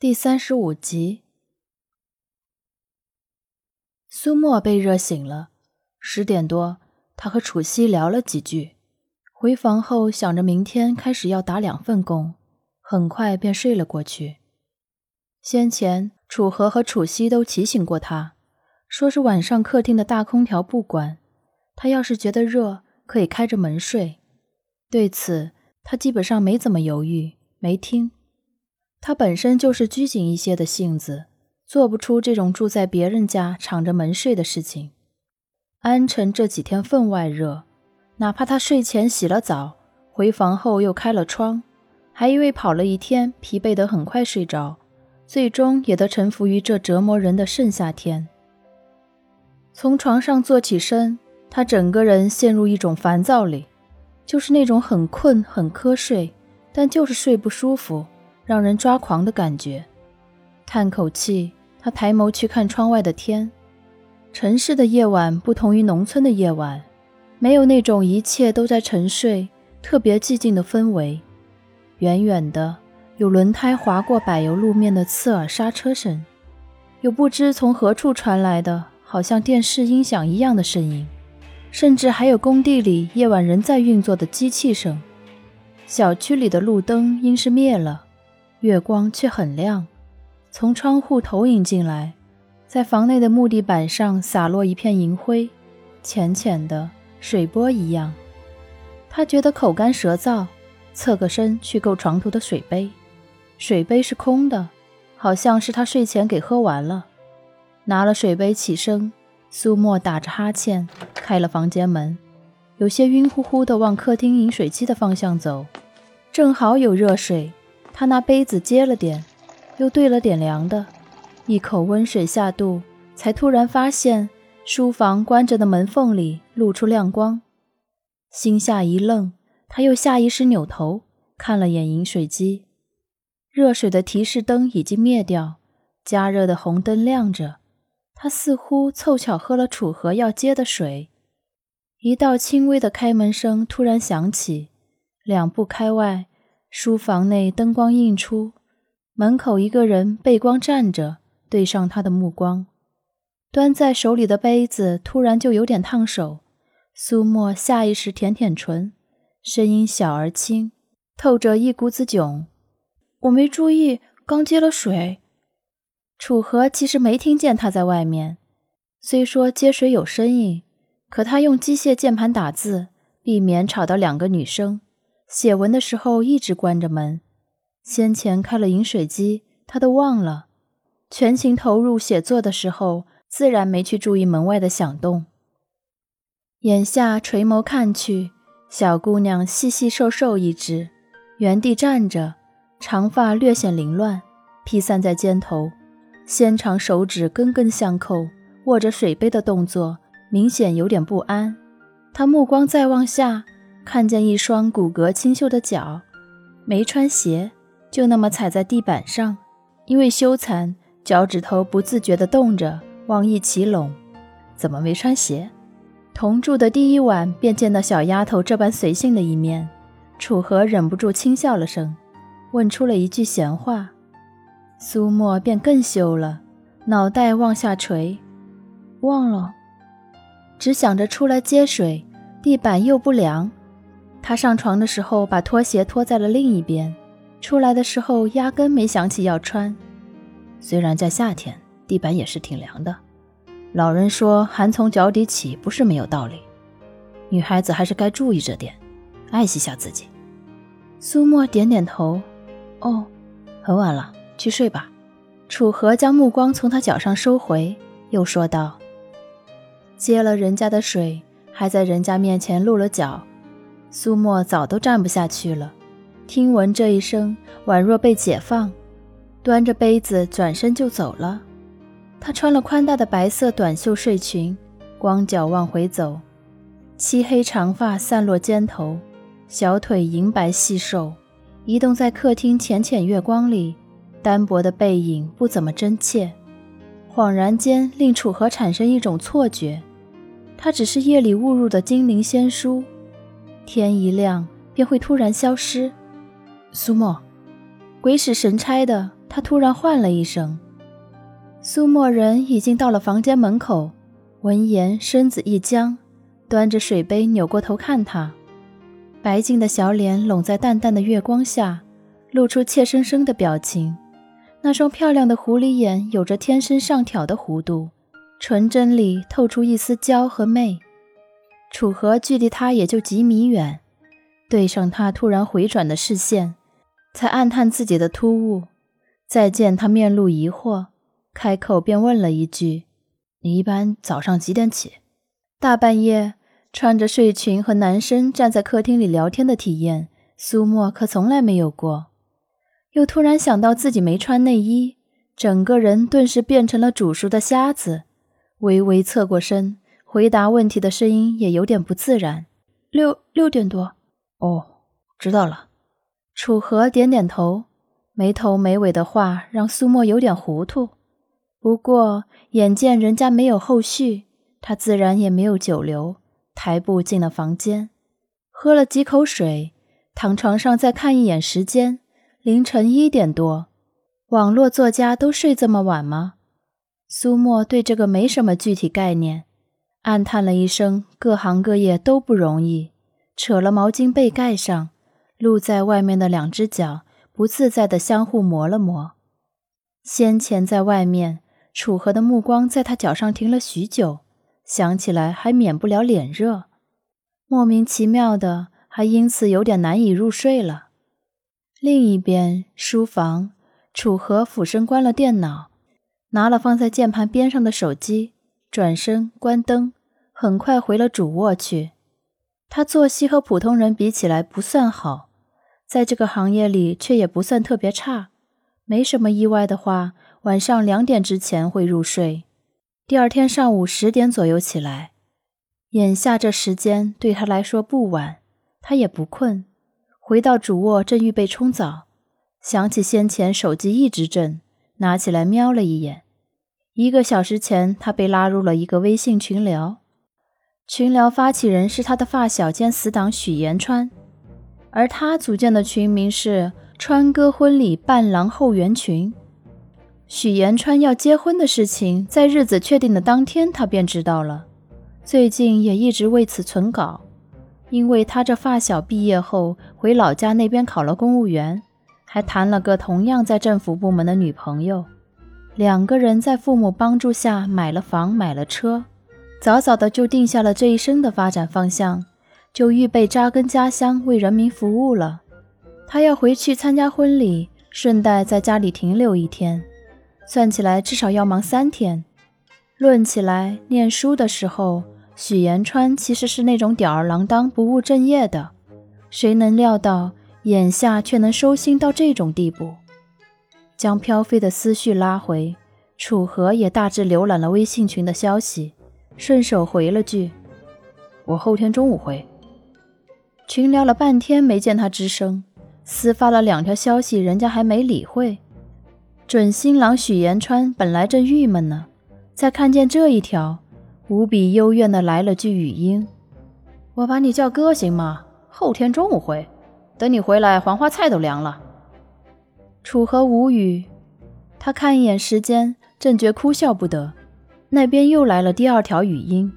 第三十五集，苏沫被热醒了。十点多，他和楚西聊了几句，回房后想着明天开始要打两份工，很快便睡了过去。先前楚河和楚西都提醒过他，说是晚上客厅的大空调不关，他要是觉得热，可以开着门睡。对此，他基本上没怎么犹豫，没听。他本身就是拘谨一些的性子，做不出这种住在别人家敞着门睡的事情。安辰这几天分外热，哪怕他睡前洗了澡，回房后又开了窗，还因为跑了一天疲惫得很快睡着，最终也得臣服于这折磨人的盛夏天。从床上坐起身，他整个人陷入一种烦躁里，就是那种很困很瞌睡，但就是睡不舒服。让人抓狂的感觉。叹口气，他抬眸去看窗外的天。城市的夜晚不同于农村的夜晚，没有那种一切都在沉睡、特别寂静的氛围。远远的有轮胎划过柏油路面的刺耳刹车声，有不知从何处传来的，好像电视音响一样的声音，甚至还有工地里夜晚仍在运作的机器声。小区里的路灯应是灭了。月光却很亮，从窗户投影进来，在房内的木地板上洒落一片银灰，浅浅的水波一样。他觉得口干舌燥，侧个身去够床头的水杯，水杯是空的，好像是他睡前给喝完了。拿了水杯起身，苏沫打着哈欠开了房间门，有些晕乎乎的往客厅饮水机的方向走，正好有热水。他拿杯子接了点，又兑了点凉的，一口温水下肚，才突然发现书房关着的门缝里露出亮光，心下一愣，他又下意识扭头看了眼饮水机，热水的提示灯已经灭掉，加热的红灯亮着，他似乎凑巧喝了楚河要接的水，一道轻微的开门声突然响起，两步开外。书房内灯光映出，门口一个人背光站着，对上他的目光。端在手里的杯子突然就有点烫手，苏沫下意识舔舔唇，声音小而轻，透着一股子囧：“我没注意，刚接了水。”楚河其实没听见他在外面，虽说接水有声音，可他用机械键盘打字，避免吵到两个女生。写文的时候一直关着门，先前开了饮水机，他都忘了。全情投入写作的时候，自然没去注意门外的响动。眼下垂眸看去，小姑娘细细瘦瘦一只，原地站着，长发略显凌乱，披散在肩头，纤长手指根根相扣，握着水杯的动作明显有点不安。她目光再望下。看见一双骨骼清秀的脚，没穿鞋，就那么踩在地板上，因为羞惭，脚趾头不自觉地动着，往一起拢。怎么没穿鞋？同住的第一晚便见到小丫头这般随性的一面，楚河忍不住轻笑了声，问出了一句闲话。苏沫便更羞了，脑袋往下垂，忘了，只想着出来接水，地板又不凉。他上床的时候把拖鞋脱在了另一边，出来的时候压根没想起要穿。虽然在夏天，地板也是挺凉的。老人说寒从脚底起，不是没有道理。女孩子还是该注意这点，爱惜下自己。苏沫点点头，哦，很晚了，去睡吧。楚河将目光从他脚上收回，又说道：“接了人家的水，还在人家面前露了脚。”苏沫早都站不下去了，听闻这一声，宛若被解放，端着杯子转身就走了。她穿了宽大的白色短袖睡裙，光脚往回走，漆黑长发散落肩头，小腿银白细瘦，移动在客厅浅浅月光里，单薄的背影不怎么真切，恍然间令楚河产生一种错觉，她只是夜里误入的精灵仙姝。天一亮便会突然消失。苏沫，鬼使神差的，他突然唤了一声。苏墨人已经到了房间门口，闻言身子一僵，端着水杯扭过头看他，白净的小脸拢在淡淡的月光下，露出怯生生的表情。那双漂亮的狐狸眼有着天生上挑的弧度，纯真里透出一丝娇和媚。楚河距离他也就几米远，对上他突然回转的视线，才暗叹自己的突兀。再见他面露疑惑，开口便问了一句：“你一般早上几点起？”大半夜穿着睡裙和男生站在客厅里聊天的体验，苏沫可从来没有过。又突然想到自己没穿内衣，整个人顿时变成了煮熟的虾子，微微侧过身，回答问题的声音也有点不自然。六六点多，哦，知道了。楚河点点头，没头没尾的话让苏沫有点糊涂。不过眼见人家没有后续，他自然也没有久留，抬步进了房间，喝了几口水，躺床上再看一眼时间。凌晨一点多，网络作家都睡这么晚吗？苏沫对这个没什么具体概念，暗叹了一声：各行各业都不容易。扯了毛巾被盖上，露在外面的两只脚不自在地相互磨了磨。先前在外面，楚河的目光在他脚上停了许久，想起来还免不了脸热，莫名其妙的，还因此有点难以入睡了。另一边书房，楚河俯身关了电脑，拿了放在键盘边上的手机，转身关灯，很快回了主卧去。他作息和普通人比起来不算好，在这个行业里却也不算特别差。没什么意外的话，晚上两点之前会入睡，第二天上午十点左右起来。眼下这时间对他来说不晚，他也不困。回到主卧，正预备冲澡，想起先前手机一直震，拿起来瞄了一眼。一个小时前，他被拉入了一个微信群聊，群聊发起人是他的发小兼死党许延川，而他组建的群名是“川哥婚礼伴郎后援群”。许延川要结婚的事情，在日子确定的当天，他便知道了，最近也一直为此存稿。因为他这发小毕业后回老家那边考了公务员，还谈了个同样在政府部门的女朋友，两个人在父母帮助下买了房买了车，早早的就定下了这一生的发展方向，就预备扎根家乡为人民服务了。他要回去参加婚礼，顺带在家里停留一天，算起来至少要忙三天。论起来，念书的时候。许延川其实是那种吊儿郎当、不务正业的，谁能料到眼下却能收心到这种地步？将飘飞的思绪拉回，楚河也大致浏览了微信群的消息，顺手回了句：“我后天中午回。”群聊了半天没见他吱声，私发了两条消息，人家还没理会。准新郎许延川本来正郁闷呢，再看见这一条。无比幽怨的来了句语音：“我把你叫哥行吗？后天中午回，等你回来，黄花菜都凉了。”楚河无语，他看一眼时间，正觉哭笑不得。那边又来了第二条语音：“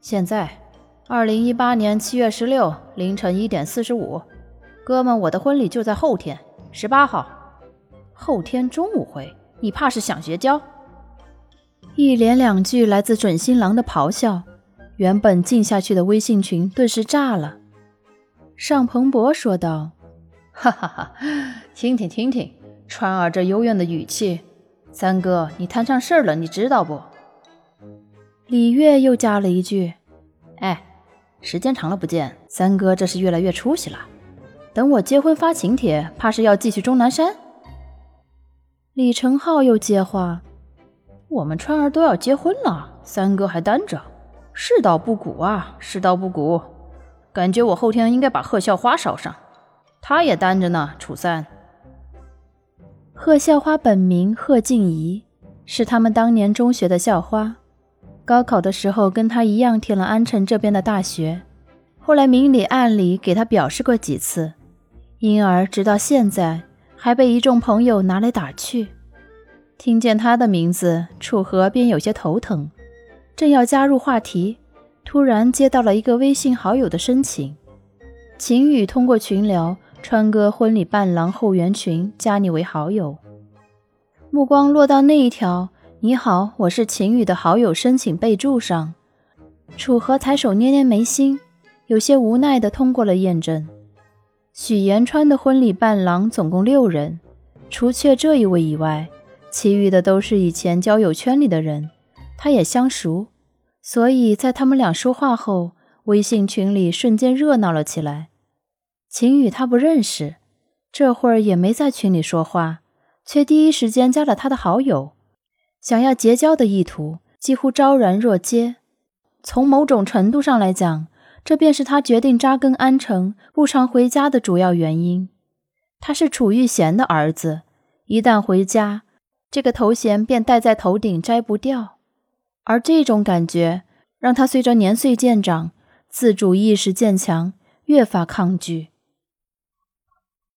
现在，二零一八年七月十六凌晨一点四十五，哥们，我的婚礼就在后天，十八号。后天中午回，你怕是想绝交？”一连两句来自准新郎的咆哮，原本静下去的微信群顿时炸了。尚鹏博说道：“哈哈哈，听听听听，川儿这幽怨的语气，三哥你摊上事儿了，你知道不？”李月又加了一句：“哎，时间长了不见，三哥这是越来越出息了。等我结婚发请帖，怕是要继续终南山。”李成浩又接话。我们川儿都要结婚了，三哥还单着，世道不古啊，世道不古。感觉我后天应该把贺校花捎上，他也单着呢。楚三，贺校花本名贺静怡，是他们当年中学的校花，高考的时候跟他一样填了安城这边的大学，后来明里暗里给他表示过几次，因而直到现在还被一众朋友拿来打趣。听见他的名字，楚河便有些头疼，正要加入话题，突然接到了一个微信好友的申请。秦宇通过群聊“川哥婚礼伴郎后援群”加你为好友。目光落到那一条“你好，我是秦宇的好友”申请备注上，楚河抬手捏捏眉心，有些无奈地通过了验证。许延川的婚礼伴郎总共六人，除却这一位以外。其余的都是以前交友圈里的人，他也相熟，所以在他们俩说话后，微信群里瞬间热闹了起来。秦宇他不认识，这会儿也没在群里说话，却第一时间加了他的好友，想要结交的意图几乎昭然若揭。从某种程度上来讲，这便是他决定扎根安城、不常回家的主要原因。他是楚玉贤的儿子，一旦回家。这个头衔便戴在头顶，摘不掉。而这种感觉让他随着年岁渐长，自主意识渐强，越发抗拒。